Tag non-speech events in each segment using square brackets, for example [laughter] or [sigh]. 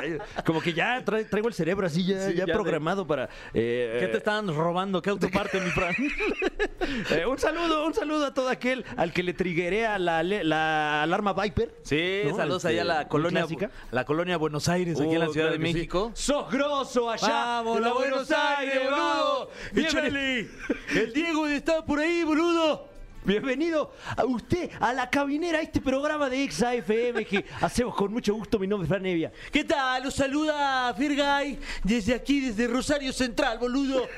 [laughs] Como que ya tra- traigo el cerebro así ya, Sí, ya ya programado para. eh, ¿Qué te estaban robando? ¿Qué autoparte, mi Fran? [laughs] eh, un saludo, un saludo a todo aquel al que le triguea la, la alarma Viper. Sí, ¿no? saludos Este, allá a la muy colonia, clásica. la colonia Buenos Aires, aquí en la Oh, Ciudad claro de sí. México. ¡Sos grosso allá! Vamos, la Buenos Aires, boludo. ¡Bienvenido! El Diego está por ahí, boludo. Bienvenido a usted, a la cabinera, a este programa de Exa FM que [laughs] hacemos con mucho gusto. Mi nombre es Fran Evia. ¿Qué tal? Los saluda Fergay desde aquí, desde Rosario Central, boludo.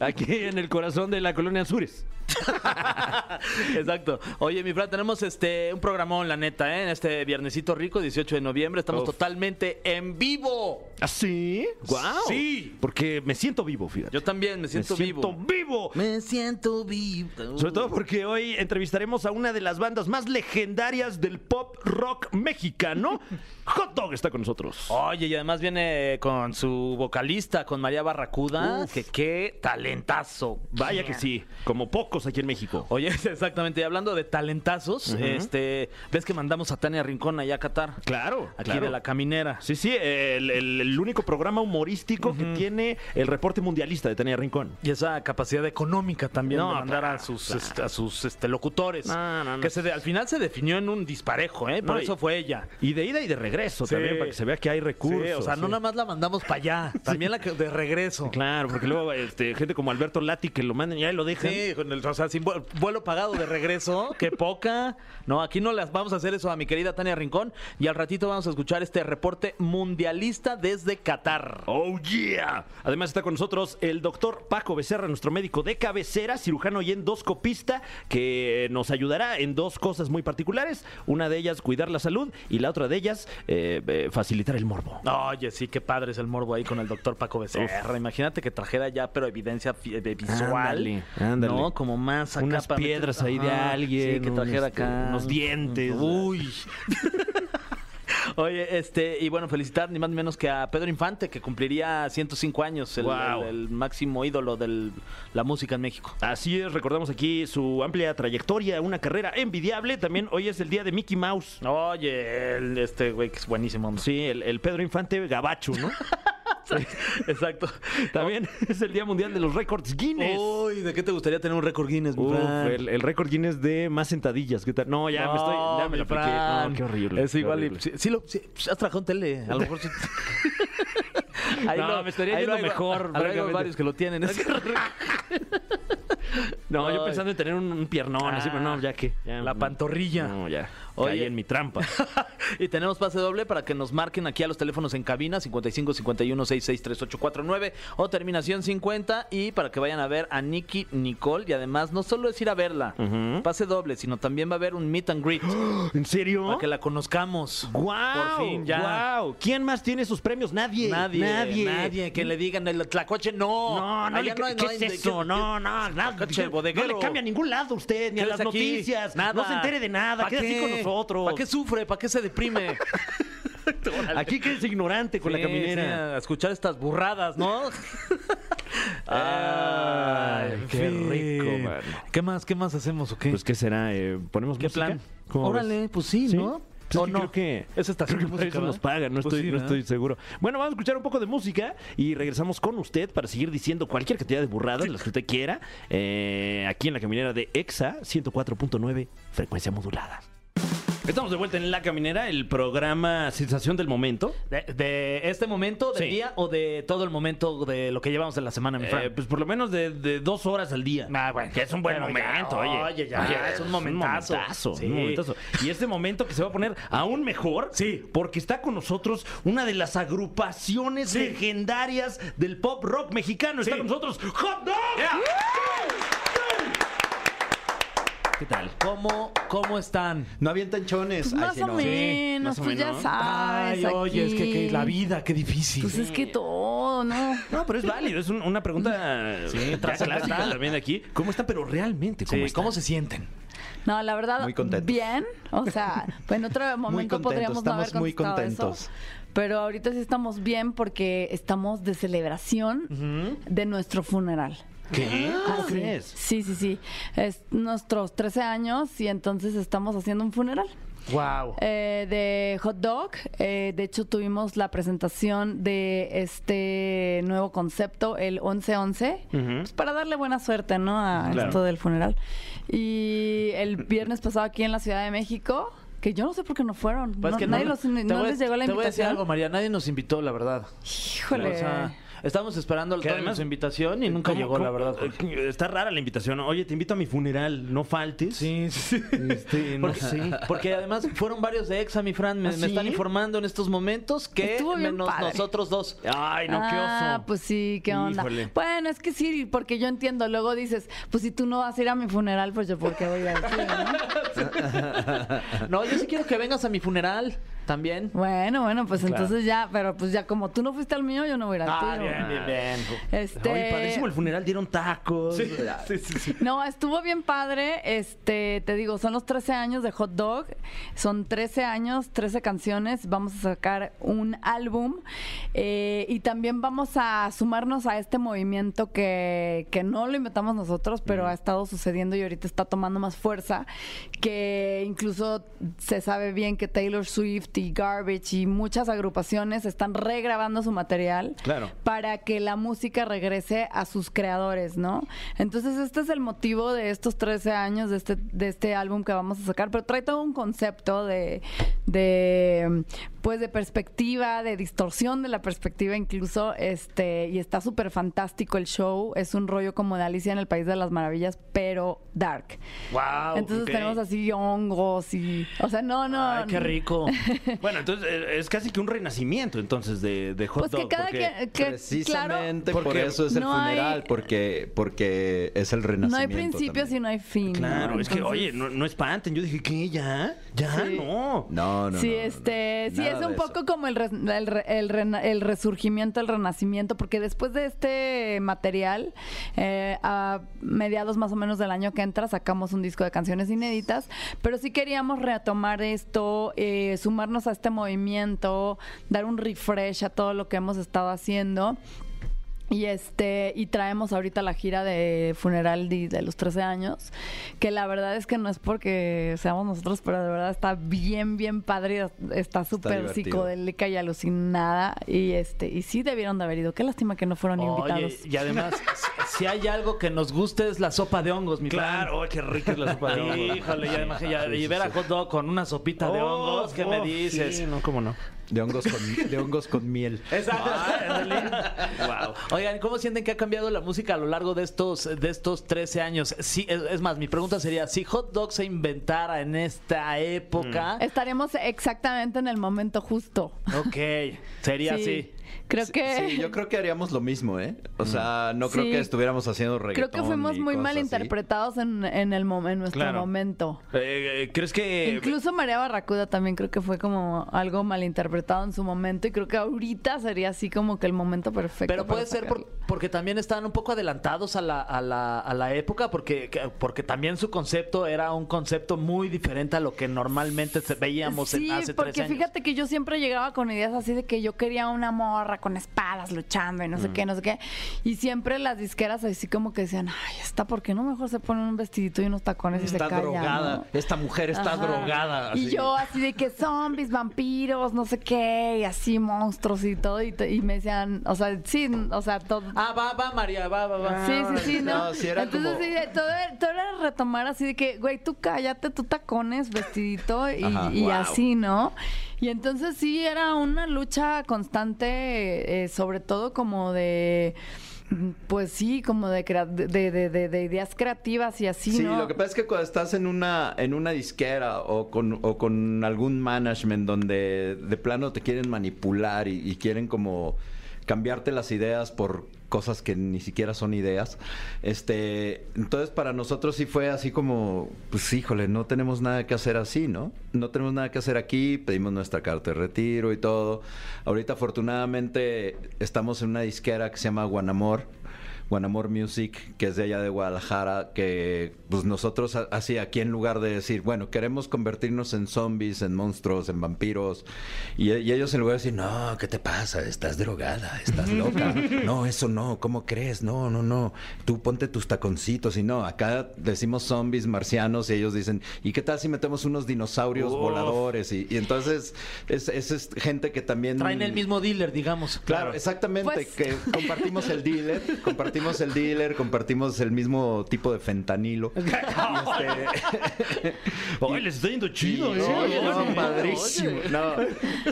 Aquí en el corazón de la colonia Azures. [laughs] Exacto. Oye, mi Fran, tenemos este un programón, la neta, ¿eh? En este viernesito rico, 18 de noviembre. Estamos Uf. totalmente en vivo. ¿Ah, sí? ¡Guau! Sí. Porque me siento vivo, fíjate. Yo también me siento, me siento vivo. vivo. Me siento vivo. Sobre todo porque hoy entrevistaremos a una de las bandas más legendarias del pop rock mexicano. [laughs] Hot Dog está con nosotros. Oye, y además viene con su vocalista, con María Barracuda, Uf. que qué talentazo. Vaya que sí, como pocos aquí en México. Oye, [laughs] exactamente, y hablando de talentazos, este, ves que mandamos a Tania Rincón allá a Qatar. Claro, Aquí claro. de la caminera. Sí, sí, el, el- el único programa humorístico que tiene el reporte mundialista de Tania Rincón. Y esa capacidad económica también No, de mandar a sus, este, a sus este, locutores. No, no, no. Que se de- al final se definió en un disparejo, ¿eh? Por eso fue ella. Y de ida y de regreso Sí. también, para que se vea que hay recursos. Sí, o sea, no nada más la mandamos para allá, [laughs] también la que de regreso. Claro, porque luego este, gente como Alberto Lati que lo mandan y ahí lo dejan. Sí, con el, o sea, sin vu- vuelo pagado de regreso, [laughs] qué poca. No, aquí no las vamos a hacer eso a mi querida Tania Rincón y al ratito vamos a escuchar este reporte mundialista desde Qatar. Oh yeah. Además está con nosotros el doctor Paco Becerra, nuestro médico de cabecera, cirujano y endoscopista, que nos ayudará en dos cosas muy particulares. Una de ellas, cuidar la salud, y la otra de ellas, eh, eh, facilitar el morbo. Oye, sí, qué padre es el morbo ahí con el doctor Paco Becerra. Imagínate que trajera ya, pero evidencia fi- eh, visual. Ándale, ándale. No, como más acá Unas meter- piedras ahí de alguien, Sí, que trajera este, acá. unos dientes. Uy. [laughs] [laughs] Oye, este, y bueno, felicitar ni más ni menos que a Pedro Infante, que cumpliría 105 años, el, Guau. el- el máximo ídolo de la música en México. Así es, recordamos aquí su amplia trayectoria, una carrera envidiable. También hoy es el día de Mickey Mouse. Oye, el- este güey que es buenísimo. Sí, el, el Pedro Infante Gabacho, ¿no? [laughs] [laughs] Exacto. También es el Día Mundial de los Récords Guinness. Uy, ¿de qué te gustaría tener un récord Guinness, mi Uf, Fran? el, el récord Guinness de más sentadillas. ¿Qué tal? No, ya me estoy. Ya me mi lo apliqué. Fran. No, qué horrible. Es qué igual. y- horrible. sí, sí lo, sí, has trabajado en tele. A lo mejor sí. [laughs] Ahí No, me estaría yendo hay- mejor, [laughs] Hay francamente. varios que lo tienen. No, yo Ay. pensando en tener un, un piernón, así, pero no, ya que. La pantorrilla. No, ya. Oye. Caí en mi trampa. [laughs] y tenemos pase doble para que nos marquen aquí a los teléfonos en cabina 55 51 66 3849 o terminación 50 y para que vayan a ver a Nicky Nicole y además no solo es ir a verla, pase doble, sino también va a haber un meet and greet [gasps] ¿En serio? para que la conozcamos. ¡Guau! Por fin, ya. ¡Guau! ¿Quién más tiene sus premios? Nadie. Nadie, Nadie. nadie, que le digan el tlacoche, no. No, no. ¿qué- no, qué- no, nada. No le cambia a ningún lado usted, ni a las Quédese aquí. noticias. Nada. No se entere de nada, ¿Pa' quédate qué? con nosotros. ¿Para qué sufre? ¿Para qué se deprime? [laughs] Aquí quédese ignorante con la Sí, caminera. sí, a escuchar estas burradas, ¿no? [laughs] Ay, qué rico, mano. ¿Qué más? ¿Qué más hacemos o qué? Pues, ¿qué será? Eh, ¿Ponemos ¿Qué música? plan? ¿Cómo Órale, ves? pues sí, ¿Sí? ¿no? Pues es ¿O que no? creo que Es estación de que música, nos pagan, no Pues estoy, sí, no estoy seguro. Bueno, vamos a escuchar un poco de música y regresamos con usted para seguir diciendo cualquier cantidad de burradas, las que usted quiera, eh, aquí en la caminera de EXA 104.9, frecuencia modulada. Estamos de vuelta en La Caminera, el programa Sensación del Momento. ¿De, de este momento del Sí. día o de todo el momento de lo que llevamos en la semana, mi Fran? Eh, pues por lo menos de, de dos horas al día. Ah, bueno. Que es un buen Pero ya, momento, oye. oye, ya, es un momentazo. Un momentazo, Sí. un momentazo. Y este momento que se va a poner aún mejor. Sí. Porque está con nosotros una de las agrupaciones legendarias del pop rock mexicano. Está Sí. con nosotros Hot Dog. ¿Qué tal? ¿Cómo, ¿Cómo están? No avientan chones. Pues Ay, más sí, o no. menos, más o pues ya sabes. Ay, oye, es que, aquí. que la vida, qué difícil. Pues es que todo, ¿no? No, pero es válido, es un- una pregunta [laughs] Sí, clásica también de aquí. ¿Cómo están? Pero realmente, ¿cómo Sí, están? ¿Cómo se sienten? No, la verdad, Muy contentos. bien. O sea, pues en otro momento contentos, podríamos no haber estamos muy contestado contentos. eso. Pero ahorita sí estamos bien porque estamos de celebración de nuestro funeral. ¿Qué? ¿Cómo Ah, sí. crees? Sí, sí, sí. Es nuestros 13 años y entonces estamos haciendo un funeral. Wow. Eh, de hot dog. Eh, de hecho, tuvimos la presentación de este nuevo concepto, el 1111, Ujú. pues para darle buena suerte, ¿no? A Claro. esto del funeral. Y el viernes pasado aquí en la Ciudad de México, que yo no sé por qué no fueron. Pues no, que nadie no, los- no voy a- les llegó la Te voy a decir algo, María. Nadie nos invitó, la verdad. Híjole. O sea, estamos esperando Que además- su invitación y nunca ¿Cómo- llegó, la verdad. Jorge. eh, Está rara la invitación. Oye, te invito a mi funeral, no faltes. Sí, sí. [laughs] Este, no Porque, además fueron varios de Exa, mi Fran. Me, ¿Ah, me sí? están informando en estos momentos que menos padre. nosotros dos. Ay, no, qué Ah, oso. pues sí, qué onda. Híjole. Bueno, es que sí, porque yo entiendo. Luego dices, pues si tú no vas a ir a mi funeral, pues yo por qué voy a ir, ¿no? [laughs] No, yo sí quiero que vengas a mi funeral también. Bueno, bueno, pues Claro. entonces ya, pero pues ya como tú no fuiste al mío, yo no voy a ir al Ah, tuyo. bien, bien, bien. Este, Oye, padrísimo el funeral, dieron tacos. Sí, [laughs] sí, sí, sí. No, estuvo bien padre. Este, te digo, son los 13 años de Hot Dog. Son 13 años, 13 canciones. Vamos a sacar un álbum. Eh, y también vamos a sumarnos a este movimiento que, que no lo inventamos nosotros, pero ha estado sucediendo y ahorita está tomando más fuerza. Que incluso se sabe bien que Taylor Swift y Garbage y muchas agrupaciones están regrabando su material Claro. para que la música regrese a sus creadores, ¿no? Entonces este es el motivo de estos 13 años de este, de este álbum que vamos a sacar, pero trae todo un concepto de, de pues de perspectiva, de distorsión de la perspectiva incluso, este, y está súper fantástico el show, es un rollo como de Alicia en el País de las Maravillas, pero dark. Wow. Entonces tenemos así hongos y, o sea, no, no. Ay, qué rico. [laughs] Bueno, entonces eh, es casi que un renacimiento entonces de, de hot Pues que cada porque- que, que- claro, Precisamente porque por eso es el no hay- funeral, porque, porque es el no renacimiento. hay principios también. y no hay fin. ¿no? Claro, es que, oye, no, no espanten. Yo dije, ¿qué? ¿Ya? ¿Ya? Sí. No. No, no, sí, no, no, no. este, sí, es un eso. poco como el, el, re- el rena- el resurgimiento, el renacimiento, porque después de este material, eh, a mediados más o menos del año que entra, sacamos un disco de canciones inéditas, pero sí queríamos retomar esto, eh, sumarnos a este movimiento, dar un refresh a todo lo que hemos estado haciendo. Y este, y traemos ahorita la gira de funeral de, de los 13 años, que la verdad es que no es porque seamos nosotros, pero de verdad está bien, bien padre, está súper psicodélica y alucinada. Y este, y sí debieron de haber ido. Qué lástima que no fueron invitados. Y además, [laughs] si- hay algo que nos guste es la sopa de hongos, mi. Claro, qué rica es la sopa de hongos. Híjole, ya- y ver a hot dog con una sopita de Oh, hongos, ¿qué me oh, dices? Sí, no, cómo no. De hongos con, de hongos con miel. [laughs] Exacto. Wow. Oigan, ¿cómo sienten que ha cambiado la música a lo largo de estos, de estos 13 años? Sí, es, es más, mi pregunta sería, si Hot Dog se inventara en esta época, Estaremos exactamente en el momento justo. ok, sería Sí. así. Creo que. Sí, yo creo que haríamos lo mismo, ¿eh? O sea, no creo Sí. que estuviéramos haciendo reggaetón Creo que fuimos muy mal interpretados en, en, el mom- en nuestro Claro. momento. Eh, eh, ¿Crees que...? Incluso María Barracuda también creo que fue como algo malinterpretado en su momento y creo que ahorita sería así como que el momento perfecto. Pero puede ser por- porque también estaban un poco adelantados a la, a la, a la época, porque, que- porque también su concepto era un concepto muy diferente a lo que normalmente veíamos Sí, en, hace porque 13 años. fíjate que yo siempre llegaba con ideas así de que yo quería una morra con espadas luchando y no Mm. sé qué, no sé qué. Y siempre las disqueras así como que decían, ay, está, ¿por qué no mejor se pone un vestidito y unos tacones y se Está drogada. ¿no? Esta mujer está Ajá. drogada. Y yo así de que zombies, vampiros, no sé qué, y así monstruos y todo. Y, me decían, o sea, sí, o sea, todo. Ah, va, va, María, va, va, va. Sí, sí, sí, ¿no? No, sí era Entonces, como- sí, de- todo, era- todo era retomar así de que, güey, tú cállate, tú tacones, vestidito y, así, ¿no? Y entonces sí era una lucha constante, eh, sobre todo como de, pues sí, como de, de, de- de- de ideas creativas y así, Sí, ¿no? lo que pasa es que cuando estás en una, en una disquera o con, o con algún management donde de plano te quieren manipular y, y quieren como cambiarte las ideas por cosas que ni siquiera son ideas. Este, entonces para nosotros sí fue así como, pues híjole, no tenemos nada que hacer así, ¿no? No tenemos nada que hacer aquí, pedimos nuestra carta de retiro y todo. Ahorita afortunadamente estamos en una disquera que se llama Guanamor. Guanamor Music, que es de allá de Guadalajara, que pues nosotros así aquí en lugar de decir, bueno, queremos convertirnos en zombies, en monstruos, en vampiros, y, y ellos en lugar de decir, no, ¿qué te pasa? Estás drogada, estás loca. [laughs] No, eso no, ¿cómo crees? No, no, no. Tú ponte tus taconcitos y no, acá decimos zombies marcianos y ellos dicen, ¿y qué tal si metemos unos dinosaurios Uf. voladores? Y, y entonces es, es- es gente que también... Traen el mismo dealer, digamos. Claro, exactamente, Pues- que compartimos el dealer, compartimos [laughs] el dealer, compartimos el mismo tipo de fentanilo. [laughs] Y este- [laughs] Oye, les está yendo chido, y- ¿eh? oye, no, Oye. padrísimo. No,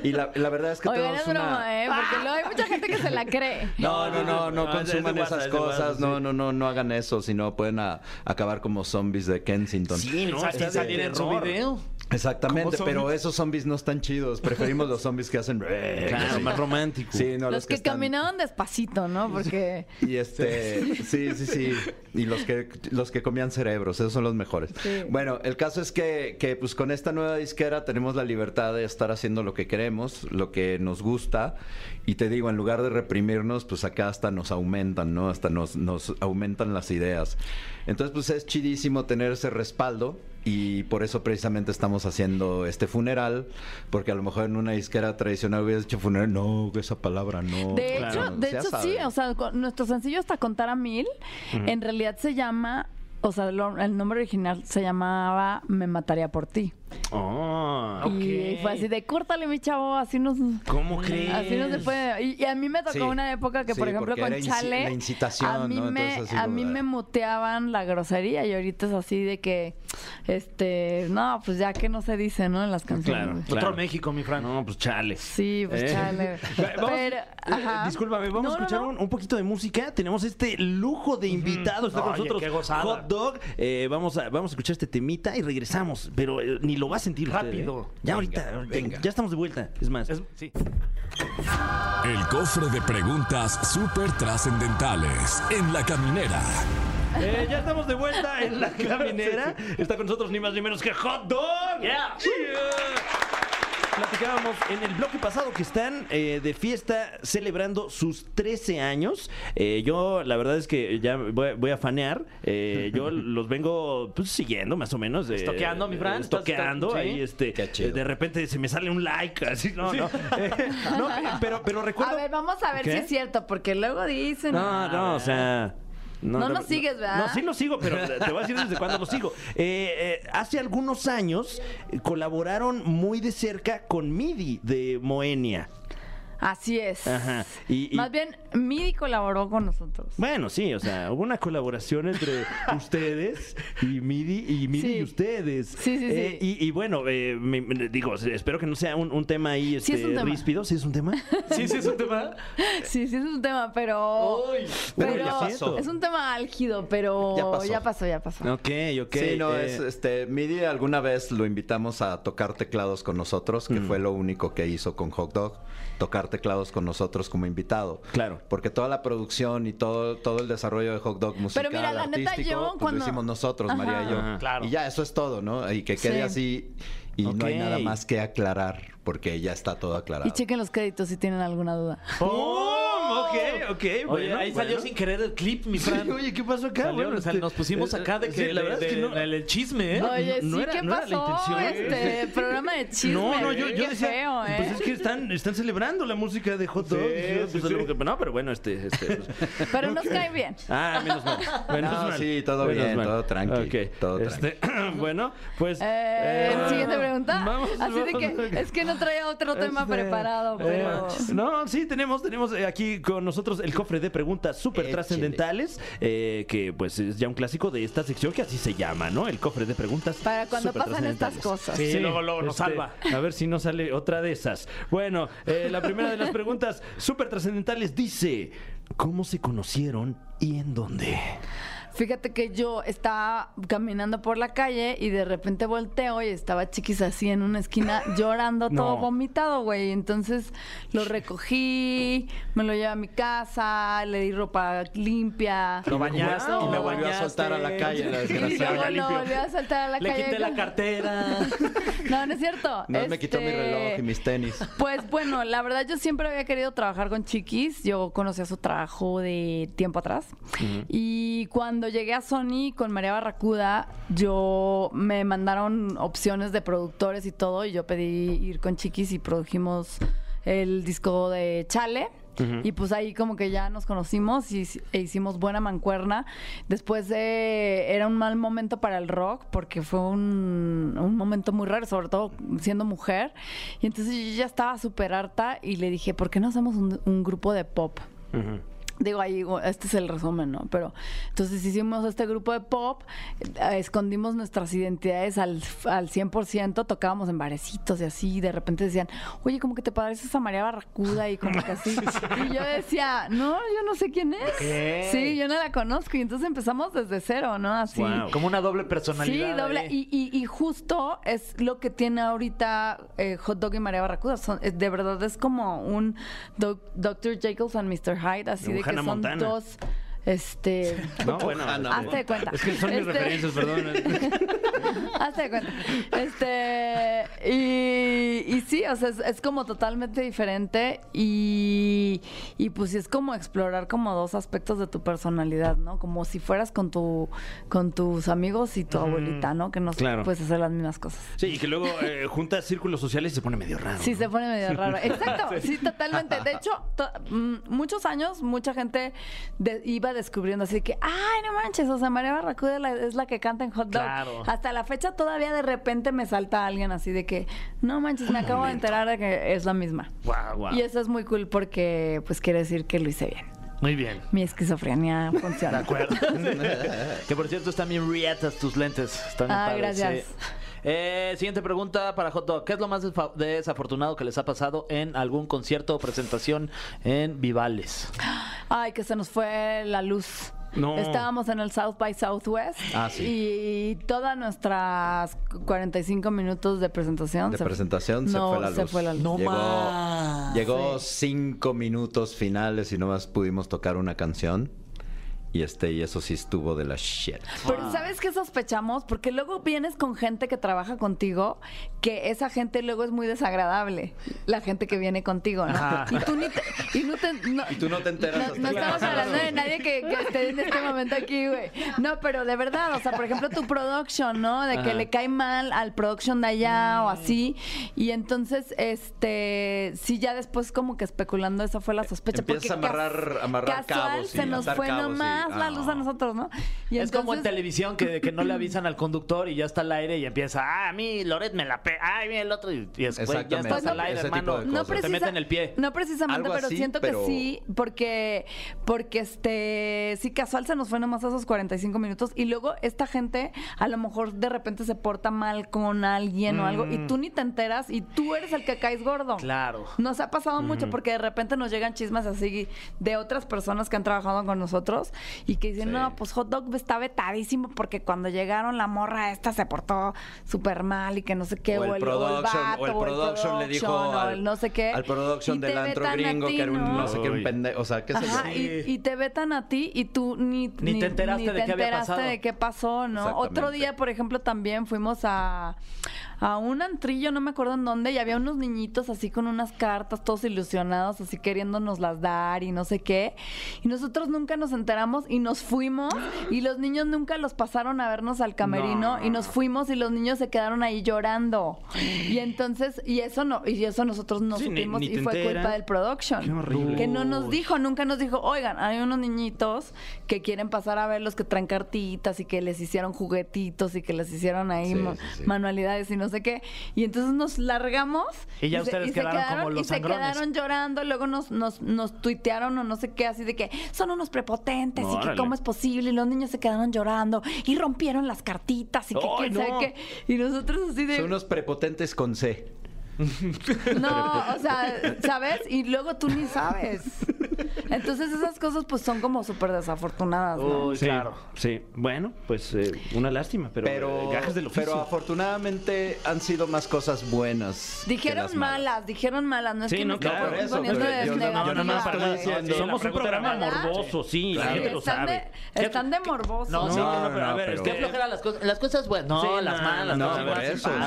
y la, la verdad es que Oigan, es broma, una... ¿eh? Porque luego hay mucha gente que se la cree. [laughs] No, no, no, no Ah, es consuman esas es de cosas, no, sí. no, no, no hagan eso, si no pueden a- acabar como zombies de Kensington. Sí, no, de salir en su video. Exactamente, pero zombies. esos zombies no están chidos, preferimos los zombies que hacen... Claro, más romántico. Sí, no, los, que, están- caminaban despacito, ¿no? Porque Y este, sí, sí, sí. Y los que los que comían cerebros, esos son los mejores. Sí. Bueno, el caso es que, que pues con esta nueva disquera tenemos la libertad de estar haciendo lo que queremos, lo que nos gusta. Y te digo, en lugar de reprimirnos, pues acá hasta nos aumentan, ¿no? Hasta nos, nos aumentan las ideas. Entonces, pues es chidísimo tener ese respaldo. Y por eso precisamente estamos haciendo este funeral, porque a lo mejor en una disquera tradicional hubieras dicho funeral, no, esa palabra no. De Claro, hecho, de ya hecho sí, o sea, con- nuestro sencillo hasta contar a mil, en realidad se llama, o sea, lo- el nombre original se llamaba Me mataría por ti. Ah, Y fue así de, córtale mi chavo, así nos... ¿Cómo crees? Así no se puede. Y, y a mí me tocó Sí. una época que, por ejemplo, con Chale, la incitación, a mí, ¿no? me, Entonces, a mí me muteaban la grosería y ahorita es así de que, este, no, pues ya que no se dice, ¿no? En las canciones. Claro, Otro. México, mi Fran. No, pues chale. Sí, pues Eh. Chale. [laughs] Vamos- Pero, eh, ajá. discúlpame, vamos No, a escuchar no. Un, un poquito de música. Tenemos este lujo de invitados. Está con Oye, nosotros qué gozada. Hot Dog. Eh, vamos, a, vamos a escuchar este temita y regresamos. Pero eh, ni lo va a sentir usted, Rápido. ¿eh? Ya ahorita, venga. ya estamos de vuelta. Es más. Es- sí. El cofre de preguntas súper trascendentales en la caminera. Eh, ya estamos de vuelta en la [laughs] caminera. Está con nosotros ni más ni menos que Hot Dog. Yeah. Platicábamos en el bloque pasado que están eh, de fiesta celebrando sus 13 años. Eh, yo, la verdad es que ya voy, voy a fanear. Eh, [laughs] yo los vengo pues, siguiendo más o menos. eh, Estoqueando, mi Fran. Estoqueando. ¿Estás- Ahí, este, Qué chido. eh, de repente se me sale un like. [laughs] Así, no, no. No, pero, pero recuerdo. A ver, vamos a ver ¿Qué? si es cierto, porque luego dicen... No, no, o sea. No nos sigues, ¿verdad? No, sí lo sigo, pero te voy a decir desde cuándo lo sigo. Eh, eh, hace algunos años colaboraron muy de cerca con MIDI de Moenia. Así es. Ajá. Y, y- Más bien, MIDI colaboró con nosotros. Bueno, sí, o sea, hubo una colaboración entre [laughs] ustedes y MIDI y MIDI Sí. y ustedes. Sí, sí, Eh, sí. Y, y bueno, eh, me- me- digo, espero que no sea un, un tema ahí Sí, este, es un tema. ríspido. ¿Sí es un tema? [laughs] Sí, sí, es un tema. [laughs] Sí, sí, es un tema, pero... Uy. Pero pero ya pasó. es un tema álgido, pero Ya pasó. ya pasó, ya pasó. ok, ok. sí, no, eh, es este. Midi alguna vez lo invitamos a tocar teclados con nosotros, Mm. que fue lo único que hizo con Hot Dog, tocar teclados con nosotros como invitado. Claro. Porque toda la producción y todo, todo el desarrollo de Hot Dog musical, Pero mira, la neta, artístico, yo pues cuando- lo hicimos nosotros, Ajá. María y yo. Ajá. Claro. Y ya, eso es todo, ¿no? Y que quede Sí. así y no hay nada más que aclarar, porque ya está todo aclarado. Y chequen los créditos si tienen alguna duda. ¡Oh! Ok, ok. Oye, bueno, ahí salió sin querer el clip, mi Sí, Fran. oye, ¿qué pasó acá? Salió, Bueno, o sea, este, nos pusimos eh, acá de que sí, la de- verdad es que no- el, el chisme, ¿eh? Oye, no sí, era- ¿qué no era la pasó? intención. Este programa de [laughs] chisme. No, no, yo, decía, feo, ¿eh? pues es que están, están celebrando la música de Hot Dog. Sí, Dije, sí, pues, sí. que- no, pero bueno, este... este pues- [laughs] Pero nos cae bien. Ah, menos mal. [laughs] Menos No, mal. sí, todo Menos bien, mal. todo tranqui, Ok, todo este, bueno, pues... Eh, eh, siguiente pregunta. vamos, Así de que es que no traía otro tema Este, preparado, pero. no, sí, tenemos, tenemos aquí con nosotros el cofre de preguntas súper trascendentales, eh, que pues es ya un clásico de esta sección que así se llama, ¿no? El cofre de preguntas. Para cuando súper pasan estas trascendentales. cosas. Sí, luego, luego nos salva. A ver si no sale otra de esas. Bueno, eh, la primera de las preguntas súper trascendentales dice: ¿Cómo se conocieron y en dónde? Fíjate que yo estaba caminando por la calle y de repente volteo y estaba chiquis así en una esquina [laughs] llorando todo No. vomitado, güey. Entonces lo recogí, me lo llevé a mi casa, le di ropa limpia. Lo bañaste Y me volvió a soltar a la calle, la [laughs] Y desgraciada. luego limpio. lo volví a saltar a la Le calle. quité la cartera. [laughs] No, no es cierto. No me quitó mi reloj y mis tenis. Pues bueno, la verdad yo siempre había querido trabajar con Chiquis. Yo conocía su trabajo de tiempo atrás. Y cuando llegué a Sony con María Barracuda, yo me mandaron opciones de productores y todo. Y yo pedí ir con Chiquis y produjimos el disco de Chale. Y pues ahí como que ya nos conocimos y e hicimos buena mancuerna. Después eh, era un mal momento para el rock porque fue un, un momento muy raro, sobre todo siendo mujer. Y entonces yo ya estaba súper harta y le dije, ¿por qué no hacemos un, un grupo de pop? Ujú. Digo, ahí este es el resumen, ¿no? Pero entonces hicimos este grupo de pop, eh, escondimos nuestras identidades al, al 100%, tocábamos en barecitos y así, y de repente decían, oye, como que te pareces a María Barracuda y como que así. [laughs] Y yo decía, no, yo no sé quién es. Sí, yo no la conozco. Y entonces empezamos desde cero, ¿no? Así. Wow. Como una doble Sí, personalidad. doble. ahí. Y, y- y justo es lo que tiene ahorita eh, Hot Dog y María Barracuda. Son, es- de verdad es como un doc- Dr. Jekyll and Mr. Hyde, así Un que Hannah son Montana. dos. Este. [laughs] No, bueno. Hannah Hazte de cuenta. Es que son mis Este- referencias, perdón. [laughs] Hazte de cuenta. Este. Y, y sí, o sea, es, es como totalmente diferente. Y, y pues sí, es como explorar como dos aspectos de tu personalidad, ¿no? Como si fueras con tu con tus amigos y tu abuelita, ¿no? Que no Claro. puedes hacer las mismas cosas. Sí, y que luego eh, junta círculos sociales y se pone medio raro. Sí, ¿no? se pone medio raro. [laughs] Exacto, sí, totalmente. De hecho, to- mm, muchos años, mucha gente de- iba descubriendo así que, ay, no manches, o sea, María Barracuda es la que canta en Hot Dog. Claro. Hasta la fecha todavía de repente me salta alguien así de que, no manches, me acabo de enterar de que es la misma. Y eso es muy cool porque, pues, quiere decir que lo hice bien. Muy bien. Mi esquizofrenia funciona. De acuerdo. [laughs] que por cierto están bien rietas tus lentes. Están bien Ah, padres, gracias. sí. Eh, siguiente pregunta para Hot Dog. ¿Qué es lo más desafortunado que les ha pasado en algún concierto o presentación en Vivales? Ay, que se nos fue la luz. No. Estábamos en el South by Southwest Ah, sí. y todas nuestras 45 minutos de presentación De se- presentación se no, fue la luz. Se fue la luz. No llegó, más. llegó cinco minutos finales y nomás pudimos tocar una canción. Y este, y eso sí estuvo de la shit. Pero ¿sabes qué sospechamos? Porque luego vienes con gente que trabaja contigo, que esa gente luego es muy desagradable. La gente que viene contigo, ¿no? Ajá. Y tú ni te, y no te- no- Y tú no te enteras No, estamos hablando la de [laughs] nadie que, que esté en este momento aquí, güey. No, pero de verdad, o sea, por ejemplo, tu production, ¿no? De que Ajá. le cae mal al production de allá o Mm. así. Y entonces, este, sí, ya después como que especulando, esa fue la sospecha. Empiezas porque a amarrar- cas- amarrar casual cabos se nos fue cabos nomás la ah. luz a nosotros, ¿no? Y es como en televisión que, que no le avisan al conductor y ya está al aire y empieza, ah, a mí Loret me la ay, mira el otro y, y es, güey, ya estás Pues no, al aire, hermano. No cosas. te precisa- meten el pie. No precisamente, Algo pero así, siento pero- que sí, porque, porque este, sí, casual se nos fue nomás esos 45 minutos y luego esta gente a lo mejor de repente se porta mal con alguien o algo y tú ni te enteras y tú eres el que caes gordo. Claro. Nos ha pasado mucho porque de repente nos llegan chismes así de otras personas que han trabajado con nosotros y que dicen, Sí. no, pues Hot Dog está vetadísimo porque cuando llegaron la morra esta se portó súper mal y que no sé qué, O el production, vato, o el production le dijo al, no sé qué. al production del antro gringo ti, que era un no sé qué, un pendejo. O sea, qué sé yo. Y, y te vetan a ti y tú ni, Ni te enteraste de te qué había enteraste pasado. de qué pasó, ¿no? Otro día, por ejemplo, también fuimos a, a un antrillo, no me acuerdo en dónde, y había unos niñitos así con unas cartas, todos ilusionados, así queriéndonos las dar y no sé qué. Y nosotros nunca nos enteramos y nos fuimos y los niños nunca los pasaron a vernos al camerino No. y nos fuimos y los niños se quedaron ahí llorando. Y entonces, y eso no, y eso nosotros no Sí, supimos ni y fue enteras. culpa del production. Qué horrible. Que no nos dijo, nunca nos dijo, oigan, hay unos niñitos que quieren pasar a verlos que traen cartitas y que les hicieron juguetitos y que les hicieron ahí sí, sí. manualidades y no sé qué. Y entonces nos largamos. Y ya se- ustedes se quedaron como los Y se quedaron llorando, luego nos, nos, nos tuitearon o no sé qué, así de que son unos prepotentes y que cómo es posible. Y los niños se quedaron llorando y rompieron las cartitas y que ¡Ay, quién sabe qué. Y nosotros así de... Son unos prepotentes con C. No, o sea, ¿sabes? Y luego tú ni sabes. [laughs] Entonces esas cosas pues son como súper desafortunadas, ¿no? Uy, Sí, claro. Sí, bueno, pues eh, una lástima, pero, Pero, eh, gajes del oficio. pero afortunadamente han sido más cosas buenas. que Dijeron las malas, dijeron malas, no es Sí, que no, me claro, por eso, poniendo de yo Yo más estoy diciendo- somos un programa morboso, sí, la Sí, gente lo están, sabe. de, están de morbosos. No, No, sí, no, no, pero a no, ver, pero- este, Qué flojera las cosas. Las cosas buenas. No, Sí, las no, malas. no. A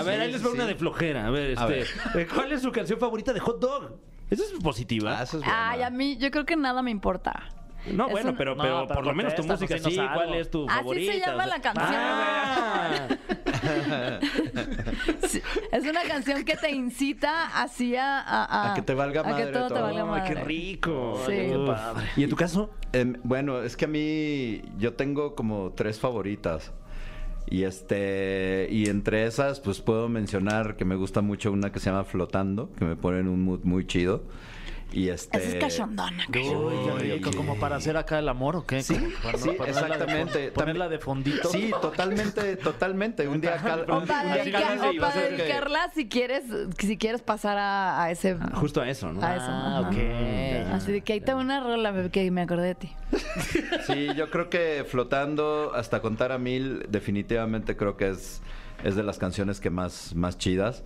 ver, ahí les va una de flojera. A ver, este, ¿cuál es su canción favorita de Hot Dog? Esa es positiva. Ah, eso es. Ay, a mí yo creo que nada me importa. no, es bueno, un- pero, No, pero, pero por lo menos tu contesta, música sí. dinos ¿Cuál algo. es tu Así se llama O sea- la canción. Ah. Sí, [laughs] es una canción que te incita así a, a, A que te valga a que madre todo te todo. valga Ay, madre. qué rico. Sí. Qué padre. ¿Y en tu caso? Em, bueno, es que a mí yo tengo como tres favoritas. Y este y entre esas pues puedo mencionar que me gusta mucho una que se llama Flotando, que me pone en un mood muy chido. Y este es cachondona. Uy, rico, como para hacer acá el amor o qué? Sí, para- sí, ponerla de exactamente. fon- Ponerla de fondito. Sí, totalmente, totalmente. Un día cal- O un- para, para dedicarla si quieres, si quieres pasar a, a ese Justo a eso, ¿no? a eso. Ah, ok. Así de que ahí tengo una rola bebé, que me acordé de ti. [laughs] Sí, yo creo que flotando hasta contar a mil, definitivamente creo que es, es de las canciones que más, más chidas.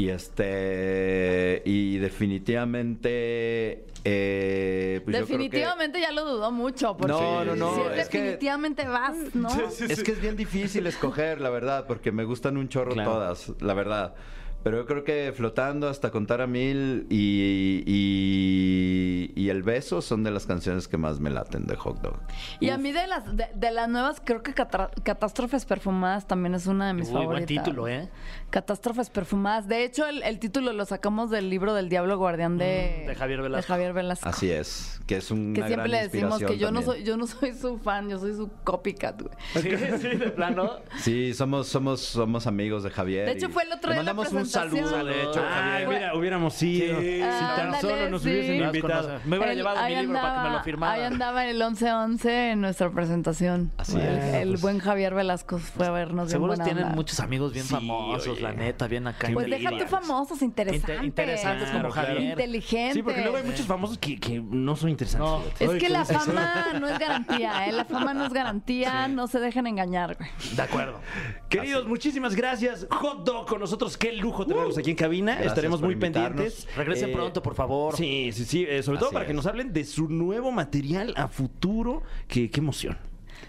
Y este. Y definitivamente. eh, pues yo creo que- definitivamente ya lo dudó mucho. Porque No, no, no, si es es que- definitivamente vas, ¿no? Es que es bien difícil escoger, la verdad, porque me gustan un chorro Claro. todas, la verdad. Pero yo creo que flotando hasta contar a mil y, y, y el beso son de las canciones que más me laten de Hot Dog. Y a mí de las de, de las nuevas, creo que Catra- Catástrofes Perfumadas también es una de mis Uy, favoritas. buen título, ¿eh? Catástrofes Perfumadas. De hecho, el, el título lo sacamos del libro del Diablo Guardián de, Mm, de Javier Velasco. de Javier Velasco. Así es, que es una Que siempre gran le decimos que yo no soy, yo no soy su fan, yo soy su copycat, güey. Sí, sí, de plano. Sí, somos, somos, somos amigos de Javier. De hecho, fue el otro le día saludo, de hecho, Ay, Javier. mira, hubiéramos ido. Sí. Si tan Ándale, solo nos sí. hubiesen Las invitado. Me hubiera llevado mi ahí libro para que me lo andaba- firmara. Ahí andaba en el 11-11 en nuestra presentación. Así el, es. el buen Javier Velasco fue a vernos. bien Seguro buena tienen onda. muchos amigos bien Sí, famosos, oye. la neta, bien acá. Pues deja tú famosos, interesantes. Inte- interesantes como Claro. Javier. Inteligentes. Sí, porque luego hay muchos famosos que, que no son interesantes. No. fíjate. Es que qué la fama [laughs] no es garantía, ¿eh? La fama no es garantía, no se dejen engañar, güey. De acuerdo. Queridos, muchísimas gracias. Hot Dog con nosotros. Qué lujo tenerlos aquí en cabina. Gracias Estaremos muy invitarnos. pendientes. Regresen Eh, pronto, por favor. Sí, sí, sí. eh, sobre todo para que nos hablen de su nuevo material a futuro. Qué, qué emoción.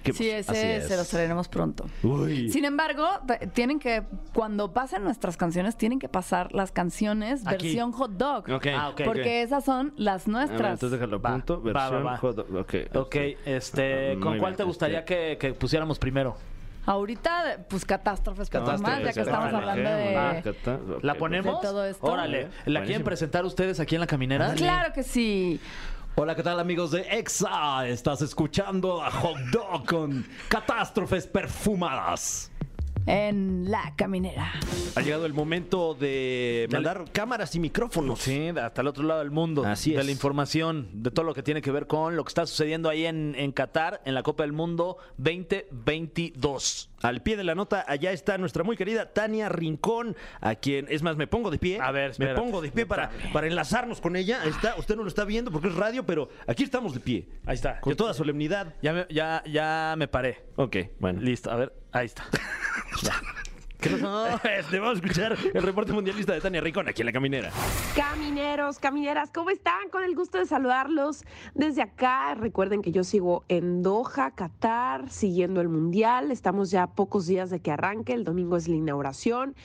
Qué Sí, ese es. se los traeremos pronto. Uy. Sin embargo, tienen que, cuando pasen nuestras canciones, tienen que pasar las canciones Aquí. versión hot dog. Ah. Porque esas son las ver, nuestras. entonces déjalo a Va, punto. va, va, Versión va. hot dog. Ok. Este, [laughs] ¿con cuál bien, te gustaría este- que, que pusiéramos primero? Ahorita, pues catástrofes, Catástrofes, más, ya que estamos hablando de... cata- ok, ¿La ponemos? De todo esto. Órale. ¿La Buenísimo. quieren presentar ustedes aquí en la caminera? Claro que sí. Hola, ¿qué tal amigos de EXA? Estás escuchando a Hot Dog con Catástrofes Perfumadas. En La Caminera. Ha llegado el momento de Dale. mandar cámaras y micrófonos. Sí, hasta el otro lado del mundo. Así De es. la información, de todo lo que tiene que ver con lo que está sucediendo ahí en, en Qatar, en la Copa del Mundo 2022. Al pie de la nota, allá está nuestra muy querida Tania Rincón, a quien, es más, me pongo de pie. A ver, me pongo de pie para, para enlazarnos con ella. Ahí Está, usted no lo está viendo porque es radio, pero aquí estamos de pie. Ahí está. Con toda solemnidad. Ya me, ya, ya me paré. Ok, bueno. Listo, a ver, ahí está. [laughs] ¿Qué pasó? [laughs] Este, vamos a escuchar el reporte mundialista de Tania Rincón aquí en La Caminera. Camineros, camineras, ¿cómo están? Con el gusto de saludarlos desde acá. Recuerden que yo sigo en Doha, Qatar, siguiendo el Mundial. Estamos ya a pocos días de que arranque. El domingo es la inauguración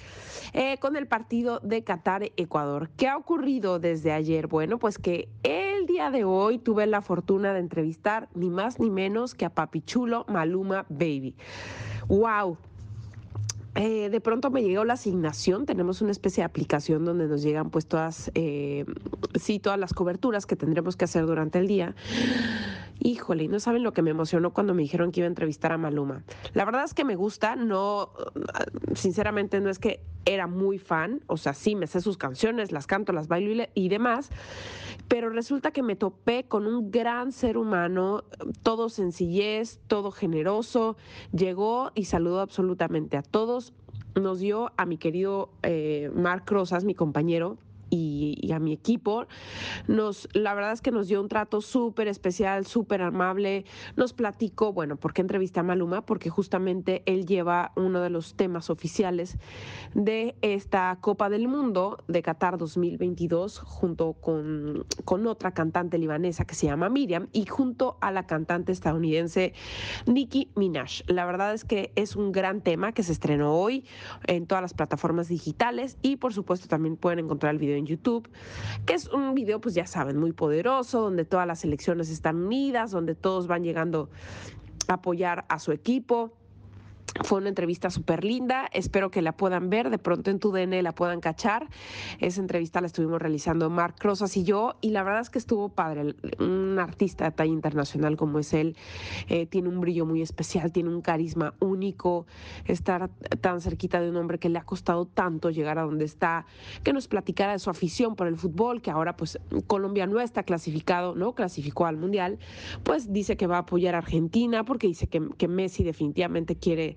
eh, con el partido de Qatar-Ecuador. ¿Qué ha ocurrido desde ayer? Bueno, pues que el día de hoy tuve la fortuna de entrevistar ni más ni menos que a Papichulo Maluma Baby. ¡Wow! Eh, de pronto me llegó la asignación, tenemos una especie de aplicación donde nos llegan pues todas, eh, sí, todas las coberturas que tendremos que hacer durante el día. Híjole, y no saben lo que me emocionó cuando me dijeron que iba a entrevistar a Maluma. La verdad es que me gusta, no, sinceramente no es que era muy fan, o sea, sí, me sé sus canciones, las canto, las bailo y, demás, pero resulta que me topé con un gran ser humano, todo sencillez, todo generoso, llegó y saludó absolutamente a todos, nos dio a mi querido eh, Marc Rosas, mi compañero, y- y a mi equipo. Nos, la verdad es que nos dio un trato súper especial, súper amable. Nos platicó, bueno, ¿por qué entrevisté a Maluma? Porque justamente él lleva uno de los temas oficiales de esta Copa del Mundo de Qatar 2022 junto con, con otra cantante libanesa que se llama Miriam y junto a la cantante estadounidense Nicki Minaj. La verdad es que es un gran tema que se estrenó hoy en todas las plataformas digitales y por supuesto también pueden encontrar el video en YouTube, que es un video pues ya saben muy poderoso, donde todas las elecciones están unidas, donde todos van llegando a apoyar a su equipo. Fue una entrevista súper linda, espero que la puedan ver, de pronto en tu DN la puedan cachar. Esa entrevista la estuvimos realizando Marc Rosas y yo, y la verdad es que estuvo padre. Un artista de talla internacional como es él, eh, tiene un brillo muy especial, tiene un carisma único, estar tan cerquita de un hombre que le ha costado tanto llegar a donde está, que nos platicara de su afición por el fútbol, que ahora pues Colombia no está clasificado, ¿no? Clasificó al Mundial, pues dice que va a apoyar a Argentina porque dice que, que Messi definitivamente quiere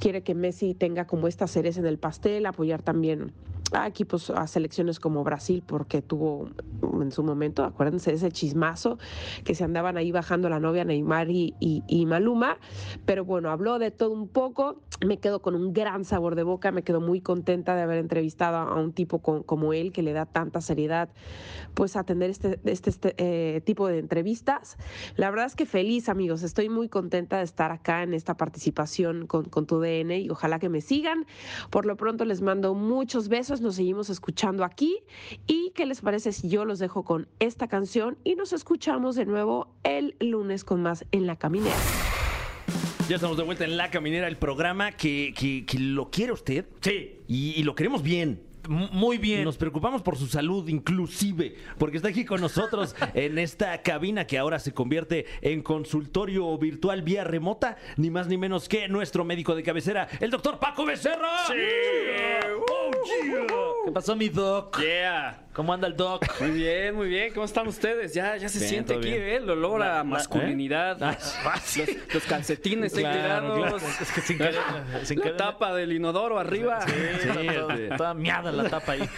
quiere que Messi tenga como esta cereza en el pastel, apoyar también a equipos, a selecciones como Brasil, porque tuvo en su momento, acuérdense de ese chismazo, que se andaban ahí bajando la novia Neymar y, y- y Maluma, pero bueno, habló de todo un poco, me quedo con un gran sabor de boca, me quedo muy contenta de haber entrevistado a un tipo con- como él, que le da tanta seriedad, pues a tener este, este, este, eh, tipo de entrevistas. La verdad es que feliz, amigos, estoy muy contenta de estar acá en esta participación con, con tu DN y ojalá que me sigan. Por lo pronto les mando muchos besos, nos seguimos escuchando aquí y qué les parece si yo los dejo con esta canción y nos escuchamos de nuevo el lunes con más en la caminera. Ya estamos de vuelta en La Caminera, el programa que, que- que lo quiere usted. Sí. Y, y lo queremos bien. Muy bien. Nos preocupamos por su salud inclusive, porque está aquí con nosotros [laughs] en esta cabina que ahora se convierte en consultorio virtual vía remota, ni más ni menos que nuestro médico de cabecera, el doctor Paco Becerra. ¡Sí! ¿Qué pasó, mi doc? Yeah. ¿Cómo anda el doc? Muy bien, muy bien. ¿Cómo están ustedes? Ya, ya se Bien, siente aquí, bien. ¿eh? El olor La- a la- masculinidad. Ah, los, los calcetines ahí Claro, tirados. claro. Es que sin querer, sin La querer- tapa del inodoro arriba. Sí, está toda, toda miada la tapa ahí. [laughs]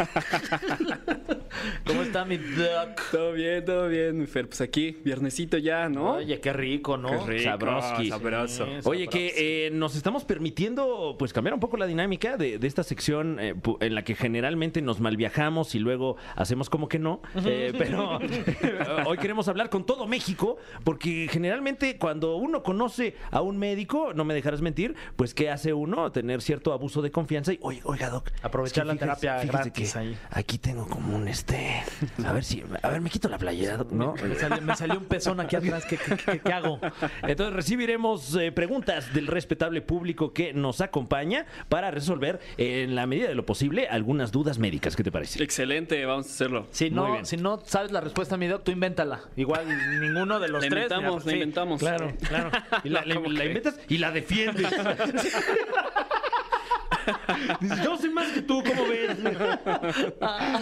¿Cómo está mi doc? Todo bien, todo bien, mi Fer. Pues aquí, viernesito ya, ¿no? Oye, qué rico, ¿no? Qué rico, Sabroski. sabroso. Sí. Oye, que eh, nos estamos permitiendo pues cambiar un poco la dinámica de, de esta sección eh, en la que generalmente nos malviajamos y luego hacemos como que no. Eh, pero [laughs] hoy queremos hablar con todo México porque generalmente cuando uno conoce a un médico, no me dejarás mentir, pues ¿qué hace uno? Tener cierto abuso de confianza y, oye, oiga, doc. Aprovechar la fíjese- terapia fíjese gratis que ahí. Aquí tengo como un este... A ver si... A ver, me quito la playera, ¿no? Me salió, me salió un pezón aquí atrás. ¿Qué, qué- qué- qué hago? Entonces recibiremos eh, preguntas del respetable público que nos acompaña para resolver en la medida de lo posible algunas dudas médicas. ¿Qué te parece? Excelente, vamos a hacerlo. Si Muy no, bien. si no sabes la respuesta, mi doc, tú invéntala. Igual [laughs] ninguno de los La tres. inventamos, la Sí, inventamos. Claro, claro. Y [laughs] la, la- inventas y la defiendes. [laughs] Dices, yo sé más que tú, ¿cómo ves? [laughs]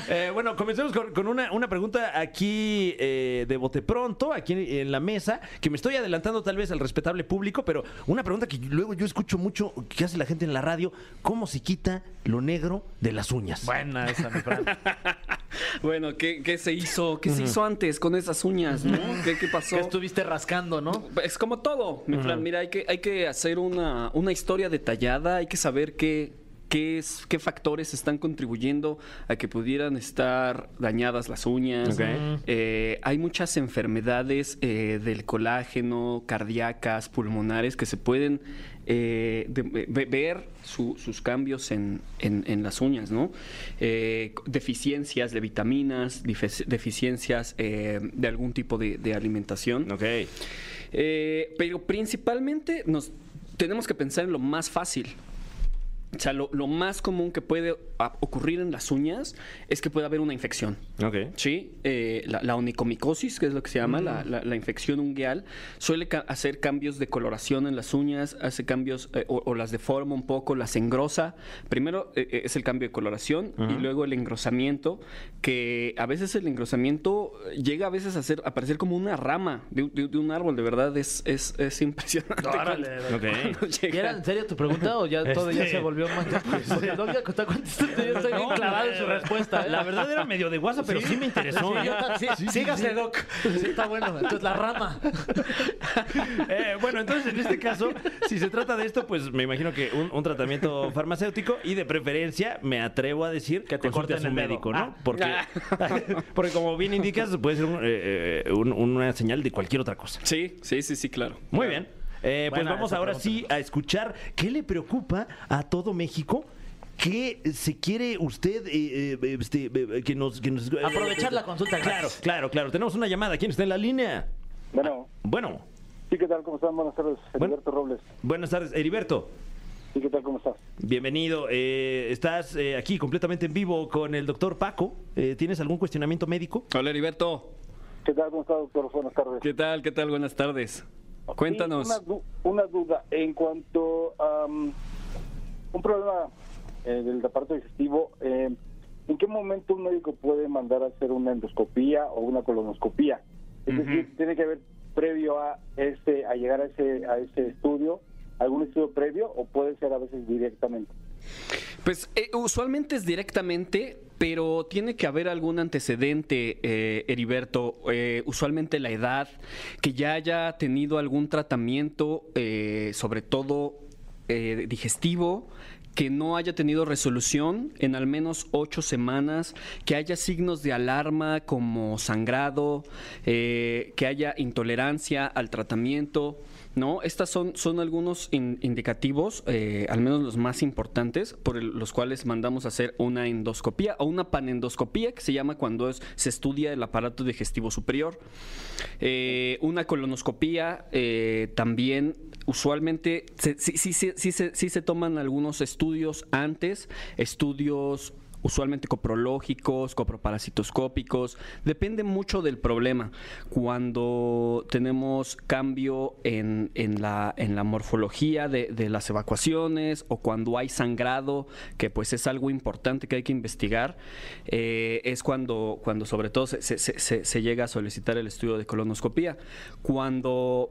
Eh, bueno, comencemos con, con una, una pregunta aquí eh, de bote pronto, aquí en la mesa, que me estoy adelantando tal vez al respetable público, pero una pregunta que luego yo escucho mucho que hace la gente en la radio, ¿cómo se quita lo negro de las uñas? Buena esa, mi Fran. [laughs] Bueno, ¿qué, qué se hizo? ¿Qué se hizo antes con esas uñas, no? ¿Qué, qué pasó? Que estuviste rascando, ¿no? Es como todo, mi Fran. Mira, hay que, hay que hacer una, una historia detallada, hay que saber qué, qué, es, qué factores están contribuyendo a que pudieran estar dañadas las uñas. Eh, hay muchas enfermedades eh, del colágeno, cardíacas, pulmonares, que se pueden eh, de- ver su- sus cambios en, en- en las uñas, ¿no? Deficiencias de vitaminas, deficiencias de algún tipo de, de alimentación. Ok. Pero principalmente nos tenemos que pensar en lo más fácil. O sea, lo, lo más común que puede a- ocurrir en las uñas es que pueda haber una infección. Ok. Sí, eh, la, la onicomicosis, que es lo que se llama, la, la- la infección ungueal, suele ca- hacer cambios de coloración en las uñas, hace cambios eh, o, o las deforma un poco, las engrosa. Primero eh, es el cambio de coloración y luego el engrosamiento, que a veces el engrosamiento llega a veces a, ser, a parecer como una rama de, un- de- de un árbol, de verdad es, es, es impresionante. [laughs] Órale. cuando- Ok. cuando ¿Y llega. era en serio tu pregunta o ya todo ya Este, se volvió veo más. Pues, no, contesta, contesta, yo estoy bien No, clavado en su respuesta. ¿eh? La verdad era medio de WhatsApp, pero sí, me interesó. Sí, ¿eh? yo ta- sí, sígase, Doc. Sí, está bueno. Entonces, la rama. [laughs] Eh, bueno, entonces en este caso, si se trata de esto, pues me imagino que un, un tratamiento farmacéutico y de preferencia me atrevo a decir Que te consulte a su médico, ¿no? Ah. Porque, [laughs] porque como bien indicas, puede ser un, eh, eh, un- una señal de cualquier otra cosa. Sí, sí, sí, sí, claro. Muy bien. Eh, pues Buena vamos ahora pregunta. sí a escuchar qué le preocupa a todo México. ¿Qué se quiere usted eh, eh, este, eh, que nos, que nos- Aprovechar la consulta Claro, claro, claro. Tenemos una llamada. ¿Quién está en la línea? Bueno, Bueno, sí, ¿qué tal? ¿Cómo están? Buenas tardes, Bueno. Heriberto Robles. buenas tardes, Heriberto. Sí, ¿qué tal? ¿Cómo estás? Bienvenido. Eh, estás eh, aquí completamente en vivo con el doctor Paco. Eh, ¿Tienes algún cuestionamiento médico? Hola, Heriberto. ¿Qué tal? ¿Cómo estás, doctor? Buenas tardes. ¿Qué tal? ¿Qué tal? Buenas tardes. Cuéntanos. Una, du- una duda en cuanto a um, un problema eh, del aparato digestivo. eh, ¿En qué momento un médico puede mandar a hacer una endoscopía o una colonoscopía? Es decir, tiene que haber previo a este a llegar a ese a ese estudio algún estudio previo o puede ser a veces directamente. Pues eh, usualmente es directamente, pero tiene que haber algún antecedente, eh, Heriberto. Eh, usualmente la edad, que ya haya tenido algún tratamiento, eh, sobre todo eh, digestivo, que no haya tenido resolución en al menos ocho semanas, que haya signos de alarma como sangrado, eh, que haya intolerancia al tratamiento. ¿No? Estas son, son algunos in- indicativos, eh, al menos los más importantes, por los cuales mandamos a hacer una endoscopía o una panendoscopía, que se llama cuando se estudia el aparato digestivo superior. Eh, una colonoscopía eh, también, usualmente, se- sí, se- sí se toman algunos estudios antes, estudios usualmente coprológicos, coproparasitoscópicos, depende mucho del problema. Cuando tenemos cambio en, en la, en la morfología de, de las evacuaciones o cuando hay sangrado, que pues es algo importante que hay que investigar, eh, es cuando, cuando sobre todo se, se- se- se- llega a solicitar el estudio de colonoscopía. Cuando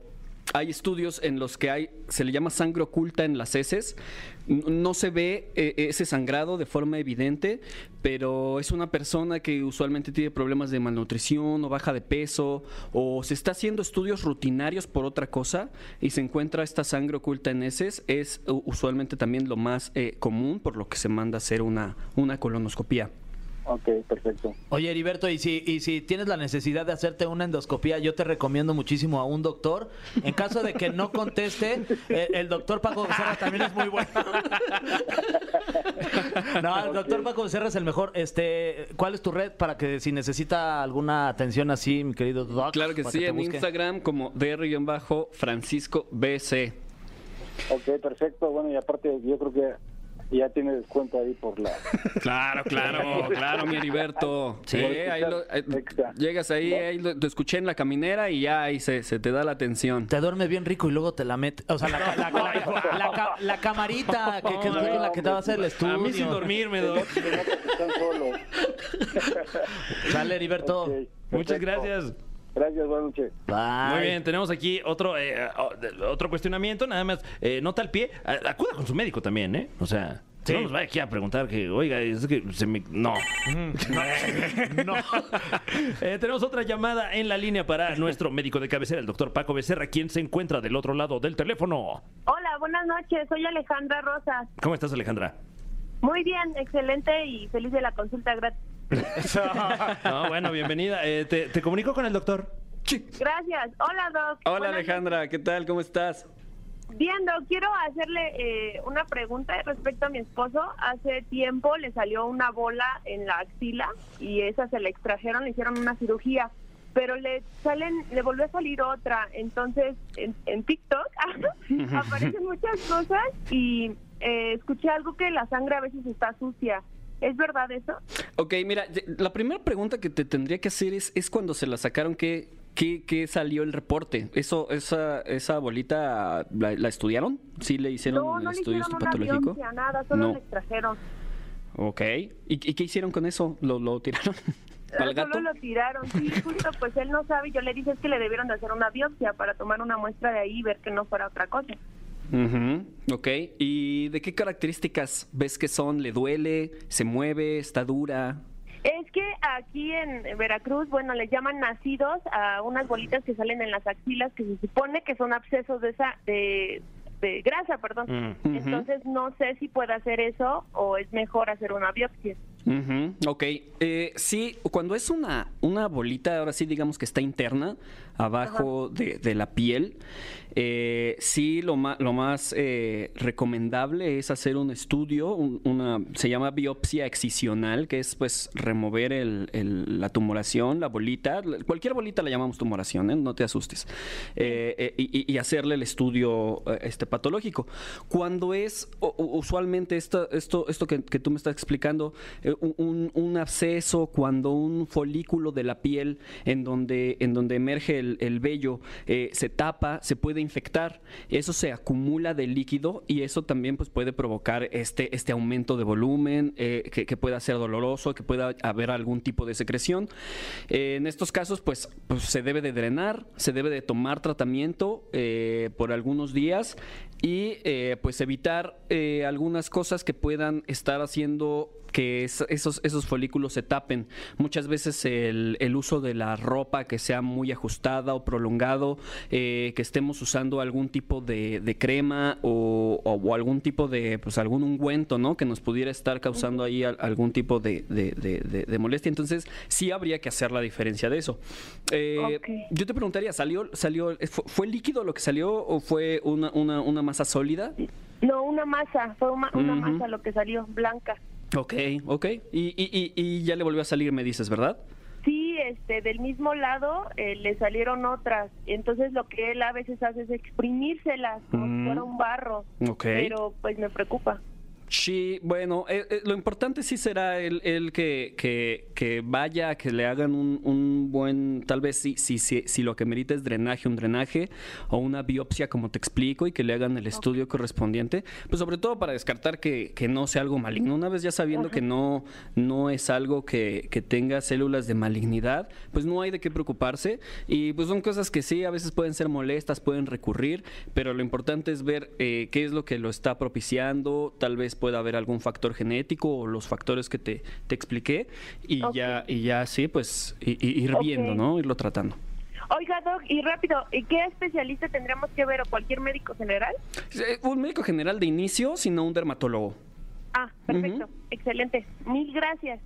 hay estudios en los que hay, se le llama sangre oculta en las heces. No se ve eh, ese sangrado de forma evidente, pero es una persona que usualmente tiene problemas de malnutrición o baja de peso, o se está haciendo estudios rutinarios por otra cosa y se encuentra esta sangre oculta en heces. Es usualmente también lo más eh, común, por lo que se manda a hacer una, una colonoscopía. Ok, perfecto. Oye, Heriberto, y si, y si tienes la necesidad de hacerte una endoscopía, yo te recomiendo muchísimo a un doctor. En caso de que no conteste, eh, el doctor Paco Becerra también es muy bueno. [laughs] no, el doctor Paco Becerra es el mejor. Este, ¿Cuál es tu red para que si necesita alguna atención así, mi querido doc? Claro que sí, en busque? Instagram como dr-francisco bc. Ok, perfecto. Bueno, y aparte yo creo que ya tiene descuento ahí por la... [laughs] Claro, claro, claro, mi Heriberto. Sí, ahí lo- eh, llegas ahí, ¿No? ahí lo, te escuché en la caminera y ya ahí se, se te da la atención. Te duerme bien rico y luego te la mete. O sea, la, la- la- la- la ca- la camarita que, que es la que te va a hacer el estudio. A mí sin dormirme, [laughs] Doc. Están solos. Sale, Heriberto. Muchas gracias. Gracias, buenas noches. Bye. Muy bien, tenemos aquí otro eh, o- otro cuestionamiento, nada más, eh, nota al pie, acuda con su médico también, ¿eh? O sea, Sí. no nos vaya aquí a preguntar que, oiga, es que se me... [laughs] No. no. Eh, tenemos otra llamada en la línea para nuestro médico de cabecera, el doctor Paco Becerra, quien se encuentra del otro lado del teléfono. Hola, buenas noches. Soy Alejandra Rosas. ¿Cómo estás, Alejandra? Muy bien, excelente y feliz de la consulta gratis. [laughs] No, bueno, bienvenida. Eh, te, te comunico con el doctor. Gracias. Hola, Doc. Hola Buenas Alejandra, ¿qué tal? ¿Cómo estás? Bien, Doc, quiero hacerle eh, una pregunta respecto a mi esposo. Hace tiempo le salió una bola en la axila y esa se la extrajeron, le hicieron una cirugía. Pero le salen, le volvió a salir otra. Entonces, en, en TikTok [laughs] aparecen muchas cosas y eh, escuché algo que la sangre a veces está sucia. ¿Es verdad eso? Ok, mira, la primera pregunta que te tendría que hacer es, es cuando se la sacaron, ¿qué, qué, qué salió el reporte? ¿Eso, esa, ¿Esa bolita la, la estudiaron? ¿Sí le hicieron No, no le una biopsia, nada, solo No. le extrajeron. Ok. ¿Y, y qué hicieron con eso? ¿Lo, lo tiraron al gato? Solo lo tiraron, sí, justo pues él no sabe, yo le dije es que le debieron de hacer una biopsia para tomar una muestra de ahí y ver que no fuera otra cosa. Ujú, Ok. ¿Y de qué características ves que son? ¿Le duele? ¿Se mueve? ¿Está dura? Es que aquí en Veracruz, bueno, les llaman nacidos a unas bolitas que salen en las axilas que se supone que son abscesos de esa de, de grasa, perdón. Mm. Entonces no sé si puede hacer eso o es mejor hacer una biopsia. Ujú, Ok, Eh, sí, cuando es una, una bolita, ahora sí digamos que está interna, abajo de, de la piel, eh, sí lo, ma- lo más eh, recomendable es hacer un estudio, un- una, se llama biopsia excisional, que es pues remover el- el- la tumoración, la bolita, cualquier bolita la llamamos tumoración, no te asustes, y, y hacerle el estudio este patológico. Cuando es usualmente esto, esto, esto que, que tú me estás explicando, un, absceso, cuando un folículo de la piel en donde, en donde emerge el, el vello eh, se tapa, se puede infectar, eso se acumula de líquido y eso también pues, puede provocar este, este aumento de volumen, eh, que, que pueda ser doloroso, que pueda haber algún tipo de secreción. Eh, en estos casos, pues, pues, se debe de drenar, se debe de tomar tratamiento por algunos días y pues evitar algunas cosas que puedan estar haciendo que es- esos, esos folículos se tapen. Muchas veces el, el uso de la ropa que sea muy ajustada o prolongado, eh, que estemos usando algún tipo de, de crema o, o- o algún tipo de, pues algún ungüento, ¿no? Que nos pudiera estar causando ahí al- algún tipo de, molestia. Entonces, sí habría que hacer la diferencia de eso. Eh. Yo te preguntaría, ¿salió, salió, fue, fue líquido lo que salió o fue una, una, una masa sólida? No, una masa, fue una, masa lo que salió, blanca. Ok, ok. Y, y, y, y ya le volvió a salir, me dices, ¿verdad? Sí, este, del mismo lado eh, le salieron otras. Entonces lo que él a veces hace es exprimírselas, como Mm. si fuera un barro. Ok. Pero pues me preocupa. Sí, bueno, eh, eh, lo importante sí será el, el que, que, que vaya, que le hagan un, un buen, tal vez si, si, si, si lo que merita es drenaje, un drenaje o una biopsia, como te explico, y que le hagan el estudio correspondiente, pues sobre todo para descartar que, que no sea algo maligno. Una vez ya sabiendo que no, no es algo que, que tenga células de malignidad, pues no hay de qué preocuparse. Y pues son cosas que sí, a veces pueden ser molestas, pueden recurrir, pero lo importante es ver eh, qué es lo que lo está propiciando, tal vez pueda haber algún factor genético o los factores que te, te expliqué y ya y ya sí, pues ir viendo, ¿no? Irlo tratando. Oiga, Doc, y rápido, ¿y qué especialista tendríamos que ver o cualquier médico general? Un médico general de inicio, sino un dermatólogo. Ah, perfecto, excelente. Mil gracias.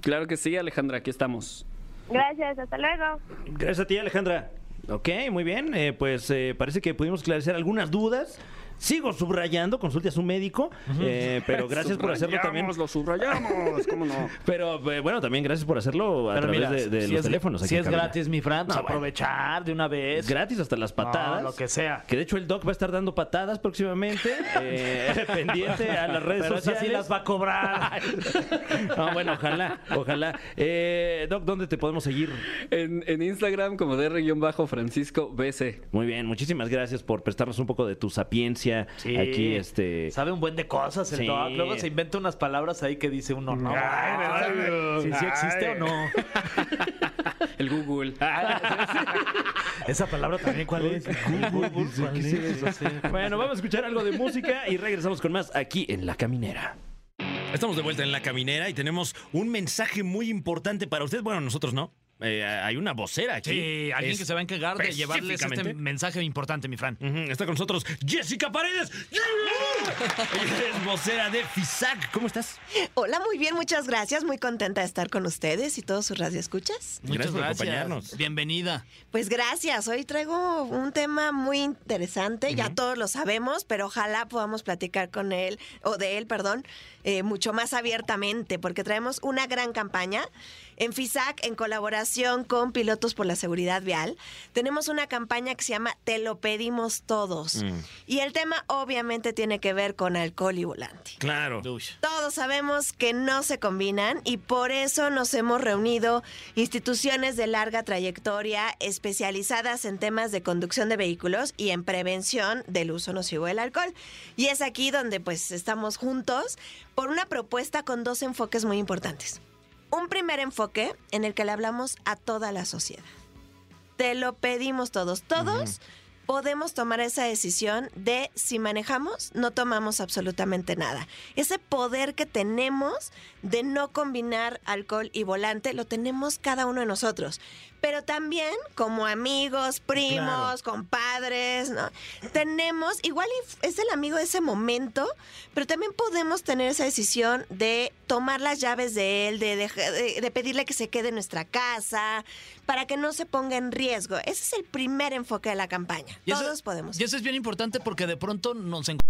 Claro que sí, Alejandra, aquí estamos. Gracias, hasta luego. Gracias a ti, Alejandra. Ok, muy bien. Eh, pues eh, parece que pudimos esclarecer algunas dudas. Sigo subrayando, consulte a su médico. eh, pero [laughs] gracias por hacerlo también. Lo subrayamos, ¿cómo no? [laughs] Pero eh, bueno, también gracias por hacerlo a Pero través mira, de, de si los es, teléfonos. aquí Si en es cabina. gratis, mi Fran, pues No, bueno. aprovechar de una vez. Gratis hasta las patadas. No, lo que sea. Que de hecho el Doc va a estar dando patadas próximamente. [laughs] eh, pendiente a las redes Pero esas sociales. sí las va a cobrar. No, bueno, ojalá, ojalá. Eh, Doc, ¿dónde te podemos seguir? En, en Instagram como DR-Francisco BC. Muy bien, muchísimas gracias por prestarnos un poco de tu sapiencia Sí. aquí. Este, Sabe un buen de cosas el Sí. Doc. Luego se inventa unas palabras ahí que dice uno, no. Si sí existe o no. [laughs] El Google. [laughs] Esa palabra también, ¿cuál es? Google. ¿Cuál es? Eso sí. Bueno, vamos a escuchar algo de música y regresamos con más aquí en La Caminera. Estamos de vuelta en la caminera y tenemos un mensaje muy importante para usted. Bueno, nosotros no. Eh, hay una vocera aquí. Sí, alguien Es- que se va a encargar de llevarles este mensaje importante, mi Fran. Está con nosotros Jessica Paredes. [laughs] Ella es vocera de FISAC. ¿Cómo estás? Hola, muy bien, muchas gracias. Muy contenta de estar con ustedes y todos sus radioescuchas. Muchas Gracias por gracias. acompañarnos. Bienvenida. Pues gracias. Hoy traigo un tema muy interesante. Ya todos lo sabemos, pero ojalá podamos platicar con él, o de él, perdón, eh, mucho más abiertamente, porque traemos una gran campaña. En FISAC, en colaboración con Pilotos por la Seguridad Vial, tenemos una campaña que se llama Te lo pedimos todos. Y el tema obviamente tiene que ver con alcohol y volante. Claro. Uy. Todos sabemos que no se combinan y por eso nos hemos reunido instituciones de larga trayectoria especializadas en temas de conducción de vehículos y en prevención del uso nocivo del alcohol. Y es aquí donde pues estamos juntos por una propuesta con dos enfoques muy importantes. Un primer enfoque en el que le hablamos a toda la sociedad. Te lo pedimos todos. Todos podemos tomar esa decisión de si manejamos, no tomamos absolutamente nada. Ese poder que tenemos de no combinar alcohol y volante lo tenemos cada uno de nosotros. Pero también como amigos, primos, compadres, ¿no? Tenemos, igual es el amigo de ese momento, pero también podemos tener esa decisión de tomar las llaves de él, de, de- de pedirle que se quede en nuestra casa, para que no se ponga en riesgo. Ese es el primer enfoque de la campaña. Y eso- Todos podemos. Y eso es bien importante porque de pronto nos encontramos